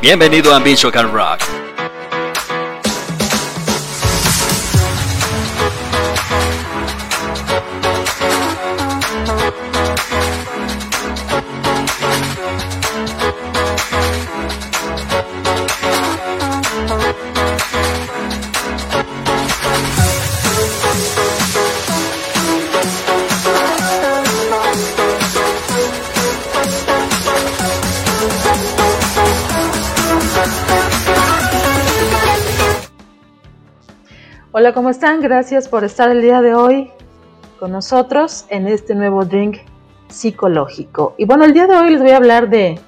Bienvenido a Bicho Can Rock. Hola, ¿cómo están? Gracias por estar el día de hoy con nosotros en este nuevo drink psicológico. Y bueno, el día de hoy les voy a hablar de,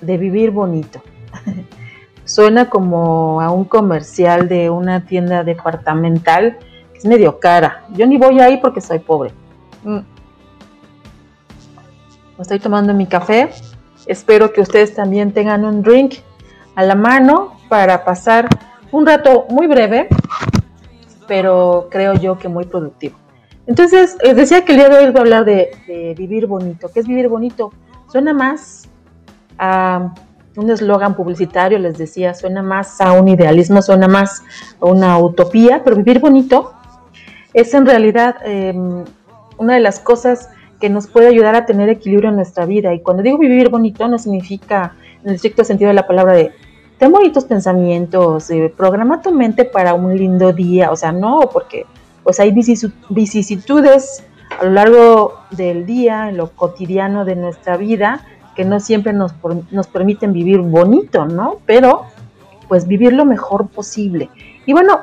de vivir bonito. Suena como a un comercial de una tienda departamental que es medio cara. Yo ni voy ahí porque soy pobre. Mm. Estoy tomando mi café. Espero que ustedes también tengan un drink a la mano para pasar un rato muy breve pero creo yo que muy productivo. Entonces, les decía que el día de hoy voy a hablar de, vivir bonito. ¿Qué es vivir bonito? Suena más a un eslogan publicitario, les decía, suena más a un idealismo, suena más a una utopía, pero vivir bonito es en realidad em, una de las cosas que nos puede ayudar a tener equilibrio en nuestra vida. Y cuando digo vivir bonito, no significa en el estricto sentido de la palabra de ten bonitos pensamientos, eh, programa tu mente para un lindo día, o sea, no, porque pues hay vicisitudes a lo largo del día, en lo cotidiano de nuestra vida, que no siempre nos, nos permiten vivir bonito, ¿no? Pero pues vivir lo mejor posible. Y bueno,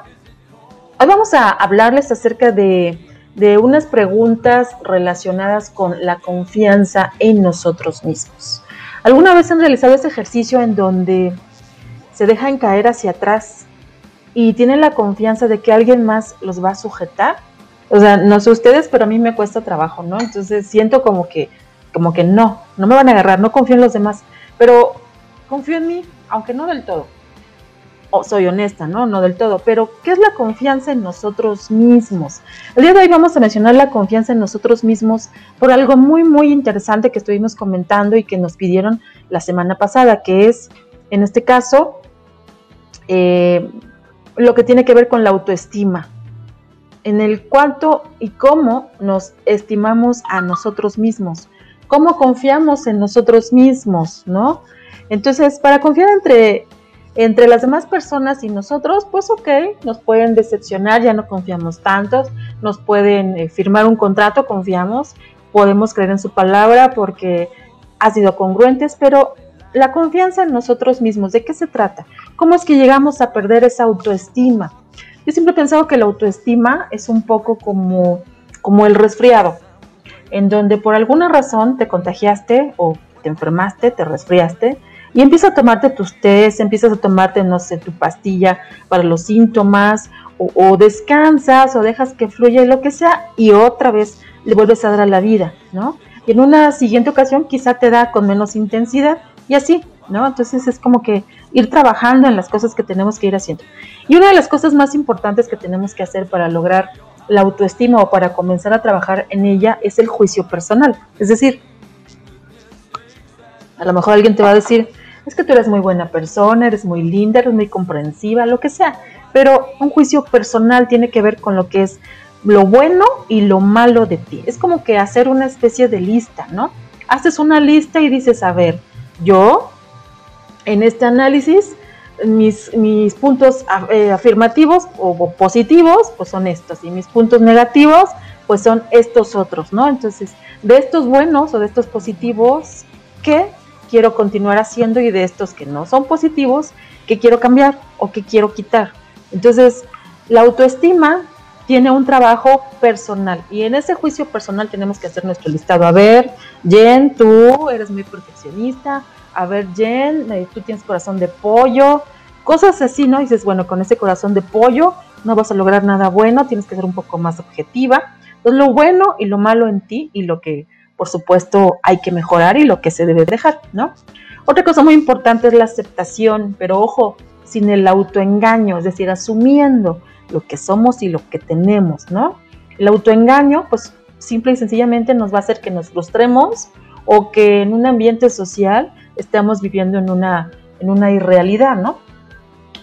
hoy vamos a hablarles acerca de, de unas preguntas relacionadas con la confianza en nosotros mismos. ¿Alguna vez han realizado ese ejercicio en donde se dejan caer hacia atrás y tienen la confianza de que alguien más los va a sujetar. O sea, no sé ustedes, pero a mí me cuesta trabajo, ¿no? Entonces siento como que, como que no, no me van a agarrar, no confío en los demás, pero confío en mí, aunque no del todo. O soy honesta, ¿no? No del todo, pero ¿qué es la confianza en nosotros mismos? El día de hoy vamos a mencionar la confianza en nosotros mismos por algo muy, muy interesante que estuvimos comentando y que nos pidieron la semana pasada, que es, en este caso, eh, lo que tiene que ver con la autoestima, en el cuánto y cómo nos estimamos a nosotros mismos, cómo confiamos en nosotros mismos, ¿no? Entonces, para confiar entre, entre las demás personas y nosotros, pues ok, nos pueden decepcionar, ya no confiamos tantos, nos pueden eh, firmar un contrato, confiamos, podemos creer en su palabra porque ha sido congruentes, pero la confianza en nosotros mismos, ¿de qué se trata? ¿Cómo es que llegamos a perder esa autoestima? Yo siempre he pensado que la autoestima es un poco como, como el resfriado, en donde por alguna razón te contagiaste o te enfermaste, te resfriaste, y empiezas a tomarte tus test, empiezas a tomarte, no sé, tu pastilla para los síntomas, o, o, descansas, o dejas que fluya lo que sea, y otra vez le vuelves a dar a la vida, ¿no? Y en una siguiente ocasión quizá te da con menos intensidad, y así, ¿no? Entonces es como que ir trabajando en las cosas que tenemos que ir haciendo. Y una de las cosas más importantes que tenemos que hacer para lograr la autoestima o para comenzar a trabajar en ella es el juicio personal. Es decir, a lo mejor alguien te va a decir, es que tú eres muy buena persona, eres muy linda, eres muy comprensiva, lo que sea. Pero un juicio personal tiene que ver con lo que es lo bueno y lo malo de ti. Es como que hacer una especie de lista, ¿no? Haces una lista y dices, a ver, yo, en este análisis, mis, mis puntos eh, afirmativos o, positivos, pues son estos, y mis puntos negativos, pues son estos otros, ¿no? Entonces, de estos buenos o de estos positivos, ¿qué quiero continuar haciendo? Y de estos que no son positivos, ¿qué quiero cambiar o qué quiero quitar? Entonces, la autoestima tiene un trabajo personal y en ese juicio personal tenemos que hacer nuestro listado. A ver, Jen, tú eres muy perfeccionista. A ver, Jen, tú tienes corazón de pollo. Cosas así, ¿no? Dices, bueno, con ese corazón de pollo no vas a lograr nada bueno, tienes que ser un poco más objetiva. Entonces, lo bueno y lo malo en ti y lo que por supuesto, hay que mejorar y lo que se debe dejar, ¿no? Otra cosa muy importante es la aceptación, pero ojo, sin el autoengaño, es decir, asumiendo lo que somos y lo que tenemos, ¿no? El autoengaño, pues simple y sencillamente nos va a hacer que nos frustremos o que en un ambiente social estemos viviendo en una, en una irrealidad, ¿no?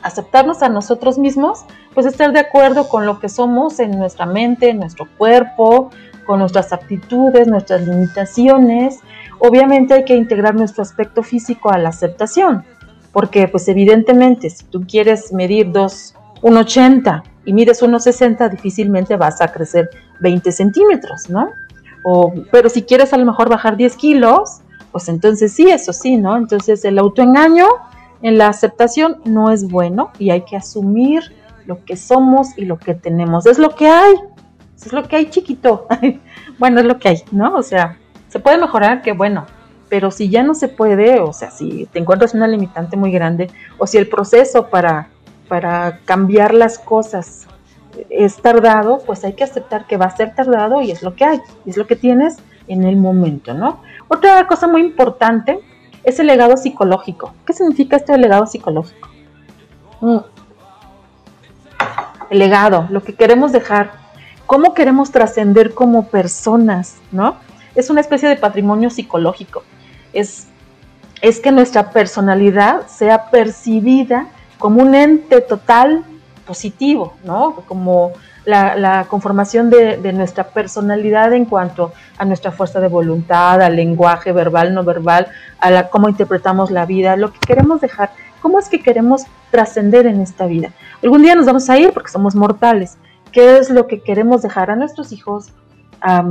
Aceptarnos a nosotros mismos, pues estar de acuerdo con lo que somos en nuestra mente, en nuestro cuerpo, con nuestras aptitudes, nuestras limitaciones. Obviamente hay que integrar nuestro aspecto físico a la aceptación, porque pues evidentemente si tú quieres medir 1,80 y mides 1,60 difícilmente vas a crecer 20 centímetros, ¿no? O, pero si quieres a lo mejor bajar 10 kilos, pues entonces sí, eso sí, ¿no? Entonces el autoengaño en la aceptación no es bueno y hay que asumir lo que somos y lo que tenemos. Es lo que hay, es lo que hay chiquito. bueno, es lo que hay, ¿no? O sea, se puede mejorar, que bueno, pero si ya no se puede, o sea, si te encuentras una limitante muy grande, o si el proceso para, para cambiar las cosas es tardado, pues hay que aceptar que va a ser tardado y es lo que hay, es lo que tienes en el momento, ¿no? Otra cosa muy importante es el legado psicológico. ¿Qué significa este legado psicológico? Mm. El legado, lo que queremos dejar, cómo queremos trascender como personas, ¿no? Es una especie de patrimonio psicológico es, es que nuestra personalidad sea percibida como un ente total positivo, ¿no? Como la, conformación de, nuestra personalidad en cuanto a nuestra fuerza de voluntad, al lenguaje verbal, no verbal, a la, cómo interpretamos la vida, lo que queremos dejar, cómo es que queremos trascender en esta vida. Algún día nos vamos a ir porque somos mortales. ¿Qué es lo que queremos dejar a nuestros hijos, a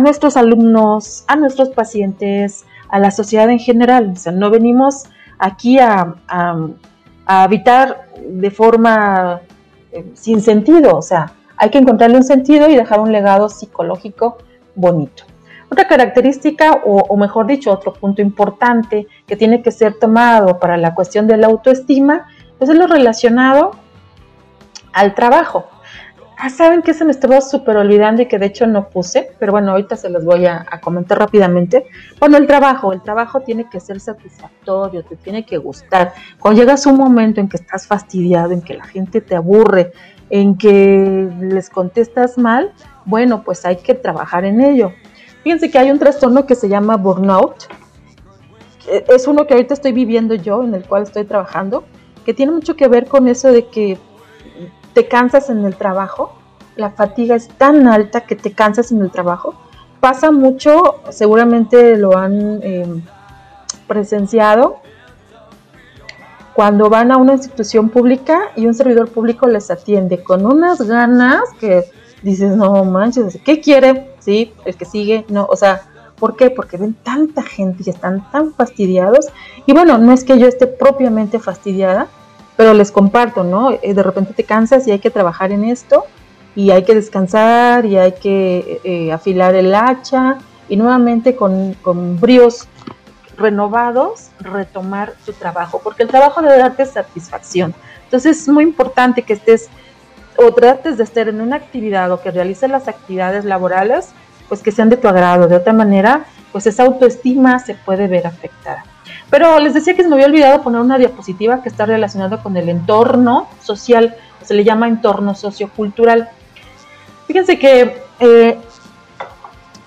nuestros alumnos, a nuestros pacientes, a la sociedad en general. O sea, no venimos aquí a, habitar de forma eh, sin sentido. O sea, hay que encontrarle un sentido y dejar un legado psicológico bonito. Otra característica, o, mejor dicho, otro punto importante que tiene que ser tomado para la cuestión de la autoestima, pues es lo relacionado al trabajo. Ah, ¿saben que se me estaba súper olvidando y que de hecho no puse? Pero bueno, ahorita se los voy a, comentar rápidamente. Bueno, el trabajo, el trabajo tiene que ser satisfactorio, te tiene que gustar. Cuando llegas a un momento en que estás fastidiado, en que la gente te aburre, en que les contestas mal, bueno, pues hay que trabajar en ello. Fíjense que hay un trastorno que se llama burnout. Es uno que ahorita estoy viviendo yo, en el cual estoy trabajando, que tiene mucho que ver con eso de que te cansas en el trabajo, la fatiga es tan alta que te cansas en el trabajo. Pasa mucho, seguramente lo han em, presenciado, cuando van a una institución pública y un servidor público les atiende con unas ganas que dices, no manches, ¿qué quiere? Sí, el que sigue, no, o sea, ¿por qué? Porque ven tanta gente y están tan fastidiados. Y bueno, no es que yo esté propiamente fastidiada, pero les comparto, ¿no? Eh, de repente te cansas y hay que trabajar en esto y hay que descansar y hay que eh, afilar el hacha y nuevamente con, con bríos renovados retomar tu trabajo, porque el trabajo debe darte satisfacción. Entonces es muy importante que estés o trates de estar en una actividad o que realices las actividades laborales, pues que sean de tu agrado. De otra manera, pues esa autoestima se puede ver afectada. Pero les decía que me había olvidado poner una diapositiva que está relacionada con el entorno social, se le llama entorno sociocultural. Fíjense que eh,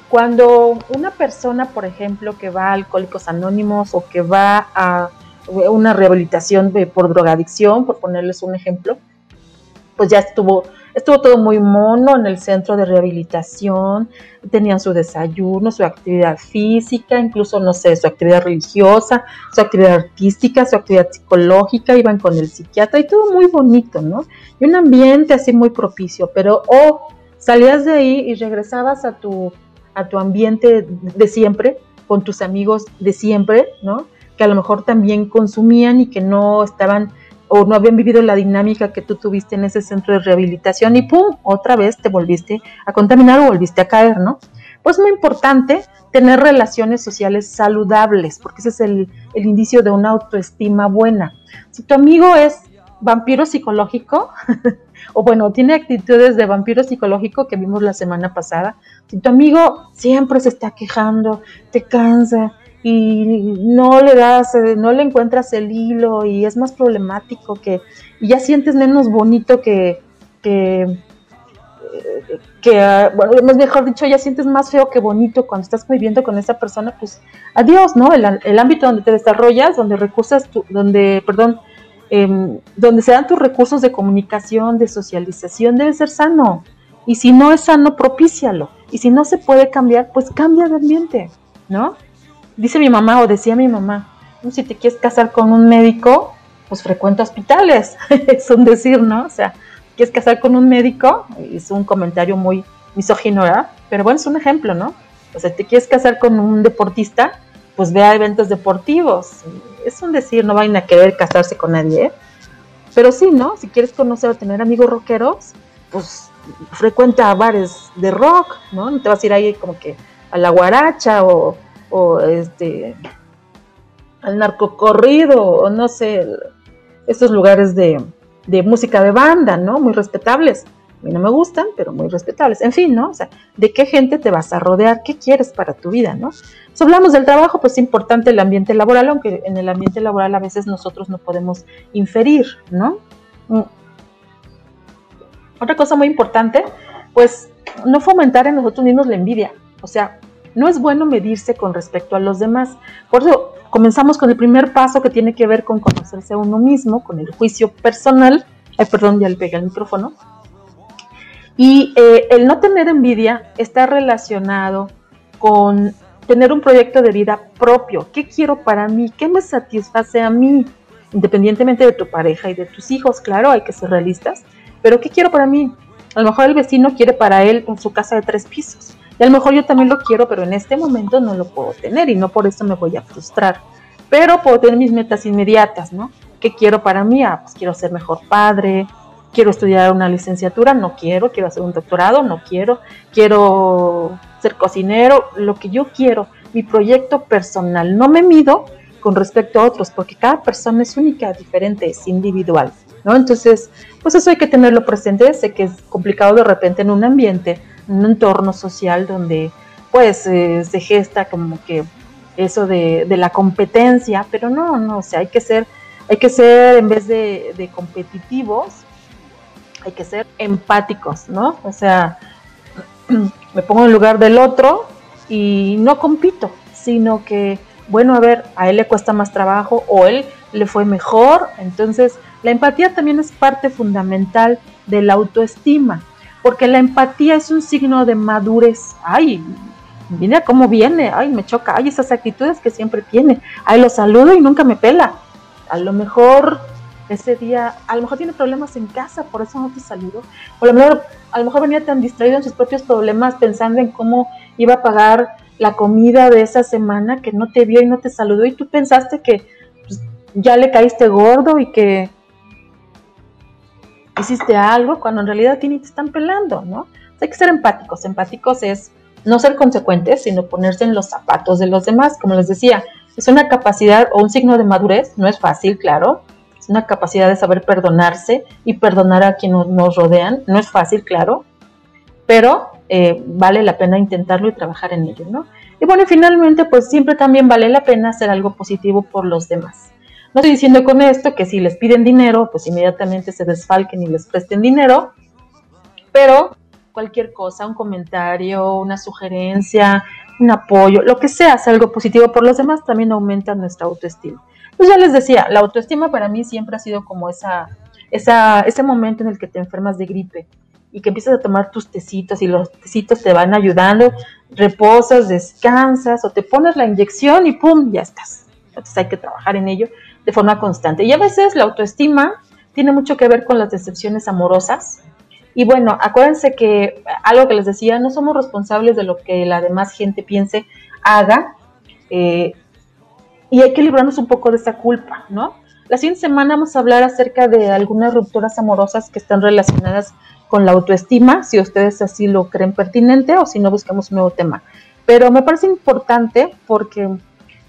cuando una persona, por ejemplo, que va a Alcohólicos Anónimos o que va a una rehabilitación por drogadicción, por ponerles un ejemplo, pues ya estuvo Estuvo todo muy mono en el centro de rehabilitación, tenían su desayuno, su actividad física, incluso, no sé, su actividad religiosa, su actividad artística, su actividad psicológica, iban con el psiquiatra y todo muy bonito, ¿no? Y un ambiente así muy propicio, pero o oh, salías de ahí y regresabas a tu, a tu ambiente de siempre, con tus amigos de siempre, ¿no? Que a lo mejor también consumían y que no estaban o no habían vivido la dinámica que tú tuviste en ese centro de rehabilitación y ¡pum! otra vez te volviste a contaminar o volviste a caer, ¿no? Pues muy importante tener relaciones sociales saludables, porque ese es el, el indicio de una autoestima buena. Si tu amigo es vampiro psicológico, o bueno, tiene actitudes de vampiro psicológico que vimos la semana pasada. Si tu amigo siempre se está quejando, te cansa y no le das, eh, no le encuentras el hilo y es más problemático que y ya sientes menos bonito que que que, ah, bueno, mejor dicho, ya sientes más feo que bonito cuando estás viviendo con esa persona, pues adiós, ¿no? El, ámbito donde te desarrollas, donde recursos, donde, perdón, Em, donde se dan tus recursos de comunicación, de socialización, debe ser sano. Y si no es sano, propícialo. Y si no se puede cambiar, pues cambia de ambiente, ¿no? Dice mi mamá o decía mi mamá, si te quieres casar con un médico, pues frecuenta hospitales. es un decir, ¿no? O sea, quieres casar con un médico, es un comentario muy misógino, ¿verdad? Pero bueno, es un ejemplo, ¿no? O sea, te quieres casar con un deportista, pues ve a eventos deportivos. Es un decir, no vayan a querer casarse con nadie, ¿eh? pero sí, ¿no? Si quieres conocer o tener amigos rockeros, pues frecuenta bares de rock, ¿no? No te vas a ir ahí como que a la guaracha o, o este al narcocorrido o no sé, estos lugares de, de música de banda, ¿no? Muy respetables mí no me gustan, pero muy respetables. En fin, ¿no? O sea, ¿de qué gente te vas a rodear? ¿Qué quieres para tu vida, no? Si hablamos del trabajo, pues es importante el ambiente laboral, aunque en el ambiente laboral a veces nosotros no podemos inferir, ¿no? Mm. Otra cosa muy importante, pues no fomentar en nosotros mismos la envidia. O sea, no es bueno medirse con respecto a los demás. Por eso comenzamos con el primer paso que tiene que ver con conocerse a uno mismo, con el juicio personal. Ay, perdón, ya le pegué el micrófono y eh, el no tener envidia está relacionado con tener un proyecto de vida propio. ¿Qué quiero para mí? ¿Qué me satisface a mí? Independientemente de tu pareja y de tus hijos, claro, hay que ser realistas. Pero ¿qué quiero para mí? A lo mejor el vecino quiere para él su casa de tres pisos. Y a lo mejor yo también lo quiero, pero en este momento no lo puedo tener y no por eso me voy a frustrar. Pero puedo tener mis metas inmediatas, ¿no? ¿Qué quiero para mí? Ah, pues quiero ser mejor padre, quiero estudiar una licenciatura, no quiero, quiero hacer un doctorado, no quiero, quiero ser cocinero, lo que yo quiero, mi proyecto personal. No me mido con respecto a otros, porque cada persona es única, diferente, es individual, ¿no? Entonces, pues eso hay que tenerlo presente. Sé que es complicado de repente en un ambiente, en un entorno social donde, pues, eh, se gesta como que eso de, la competencia, pero no, no, o sea, hay que ser, hay que ser, en vez de, de competitivos, hay que ser empáticos, ¿no? O sea, me pongo en lugar del otro y no compito, sino que, bueno, a ver, a él le cuesta más trabajo o él le fue mejor. Entonces, la empatía también es parte fundamental de la autoestima, porque la empatía es un signo de madurez. Ay, viene cómo viene, ay, me choca, ay, esas actitudes que siempre tiene, ay, lo saludo y nunca me pela. A lo mejor ese día, a lo mejor tiene problemas en casa, por eso no te saludó. O a lo mejor, a lo mejor venía tan distraído en sus propios problemas pensando en cómo iba a pagar la comida de esa semana que no te vio y no te saludó y tú pensaste que pues, ya le caíste gordo y que hiciste algo cuando en realidad a ti ni te están pelando, ¿no? hay que ser empáticos. Empáticos es no ser consecuentes, sino ponerse en los zapatos de los demás. Como les decía, es una capacidad o un signo de madurez, no es fácil, claro, una capacidad de saber perdonarse y perdonar a quienes nos rodean. No es fácil, claro, pero eh, vale la pena intentarlo y trabajar en ello, ¿no? Y bueno, finalmente, pues siempre también vale la pena hacer algo positivo por los demás. No estoy diciendo con esto que si les piden dinero, pues inmediatamente se desfalquen y les presten dinero, pero cualquier cosa, un comentario, una sugerencia, un apoyo, lo que sea, algo positivo por los demás, también aumenta nuestra autoestima. Pues ya les decía, la autoestima para mí siempre ha sido como esa, esa, ese momento en el que te enfermas de gripe y que empiezas a tomar tus tecitos y los tecitos te van ayudando, reposas, descansas o te pones la inyección y ¡pum! ya estás. Entonces hay que trabajar en ello de forma constante. Y a veces la autoestima tiene mucho que ver con las decepciones amorosas. Y bueno, acuérdense que algo que les decía, no somos responsables de lo que la demás gente piense, haga. Eh, y hay que librarnos un poco de esa culpa, ¿no? La siguiente semana vamos a hablar acerca de algunas rupturas amorosas que están relacionadas con la autoestima, si ustedes así lo creen pertinente o si no buscamos un nuevo tema. Pero me parece importante porque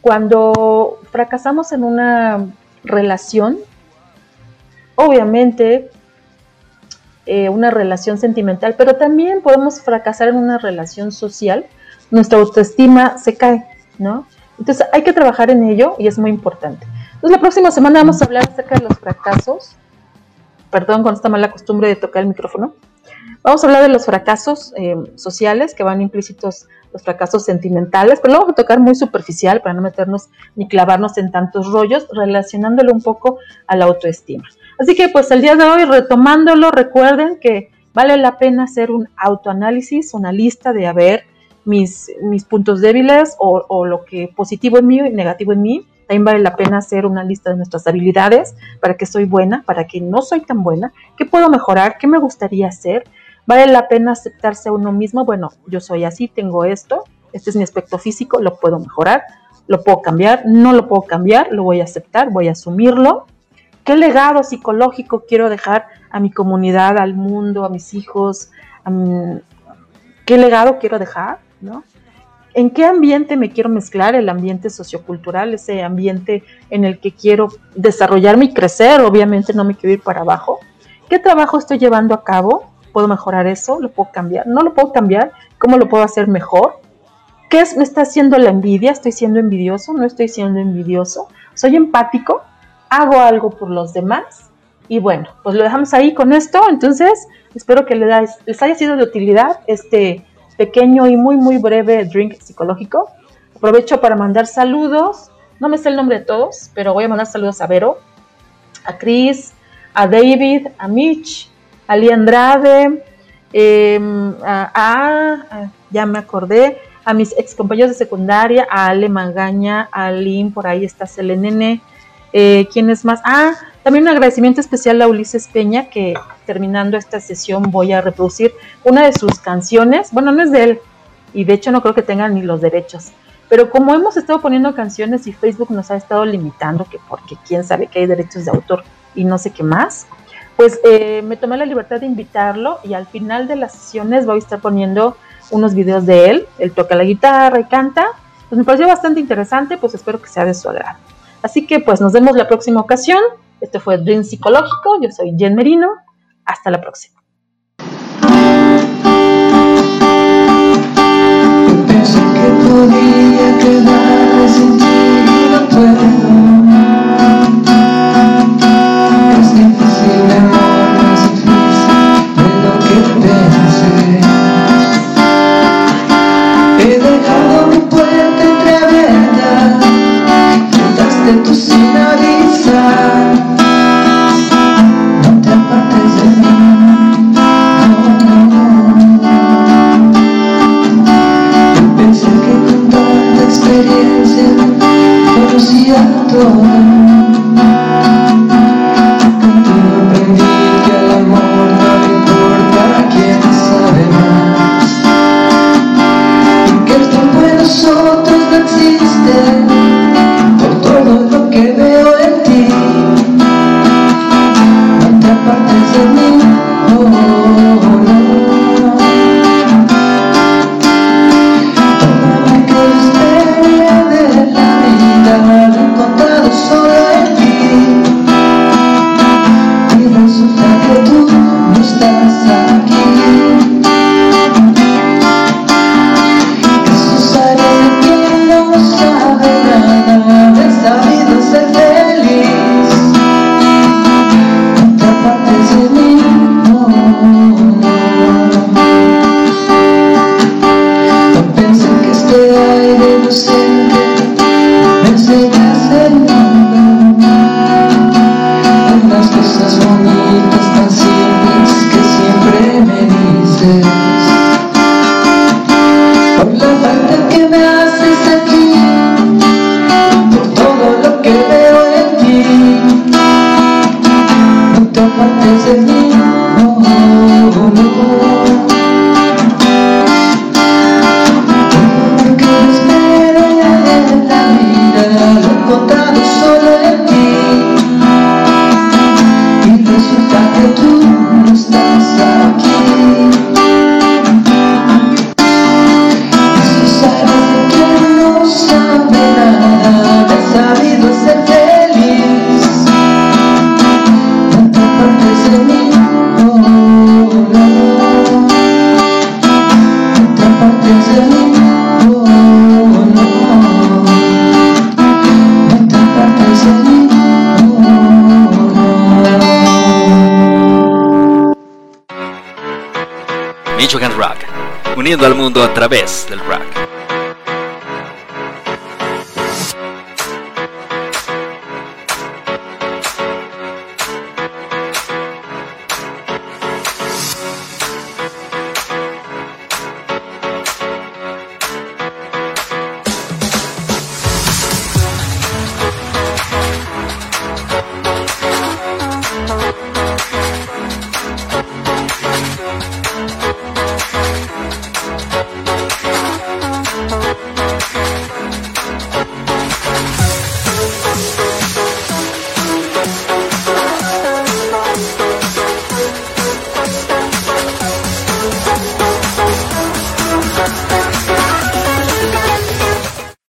cuando fracasamos en una relación, obviamente eh, una relación sentimental, pero también podemos fracasar en una relación social, nuestra autoestima se cae, ¿no? Entonces hay que trabajar en ello y es muy importante. Entonces la próxima semana vamos a hablar acerca de los fracasos. Perdón con esta mala costumbre de tocar el micrófono. Vamos a hablar de los fracasos eh, sociales que van implícitos los fracasos sentimentales, pero lo vamos a tocar muy superficial para no meternos ni clavarnos en tantos rollos, relacionándolo un poco a la autoestima. Así que pues el día de hoy, retomándolo, recuerden que vale la pena hacer un autoanálisis, una lista de a ver mis, mis puntos débiles o, o lo que positivo en mí y negativo en mí. También vale la pena hacer una lista de nuestras habilidades, para que soy buena, para que no soy tan buena, qué puedo mejorar, qué me gustaría hacer. Vale la pena aceptarse a uno mismo, bueno, yo soy así, tengo esto, este es mi aspecto físico, lo puedo mejorar, lo puedo cambiar, no lo puedo cambiar, lo voy a aceptar, voy a asumirlo. ¿Qué legado psicológico quiero dejar a mi comunidad, al mundo, a mis hijos? ¿Qué legado quiero dejar? ¿no? ¿En qué ambiente me quiero mezclar? El ambiente sociocultural, ese ambiente en el que quiero desarrollarme y crecer, obviamente no me quiero ir para abajo. ¿Qué trabajo estoy llevando a cabo? ¿Puedo mejorar eso? ¿Lo puedo cambiar? ¿No lo puedo cambiar? ¿Cómo lo puedo hacer mejor? ¿Qué es, me está haciendo la envidia? ¿Estoy siendo envidioso? ¿No estoy siendo envidioso? ¿Soy empático? ¿Hago algo por los demás? Y bueno, pues lo dejamos ahí con esto. Entonces, espero que les haya sido de utilidad este pequeño y muy, muy breve drink psicológico. Aprovecho para mandar saludos. No me sé el nombre de todos, pero voy a mandar saludos a Vero, a Chris, a David, a Mitch, a Lee Andrade, em, a, ya me acordé, a mis ex compañeros de secundaria, a Ale Magaña, a Lynn, por ahí está Selenene. Eh, ¿Quién es más? Ah, también un agradecimiento especial a Ulises Peña, que terminando esta sesión voy a reproducir una de sus canciones. Bueno, no es de él, y de hecho no creo que tengan ni los derechos. Pero como hemos estado poniendo canciones y Facebook nos ha estado limitando, que porque quién sabe que hay derechos de autor y no sé qué más, pues eh, me tomé la libertad de invitarlo y al final de las sesiones voy a estar poniendo unos videos de él. Él toca la guitarra y canta. Pues me pareció bastante interesante, pues espero que sea de su agrado. Así que pues nos vemos la próxima ocasión. Este fue Dream Psicológico. Yo soy Jen Merino. Hasta la próxima. Uniendo al mundo a través del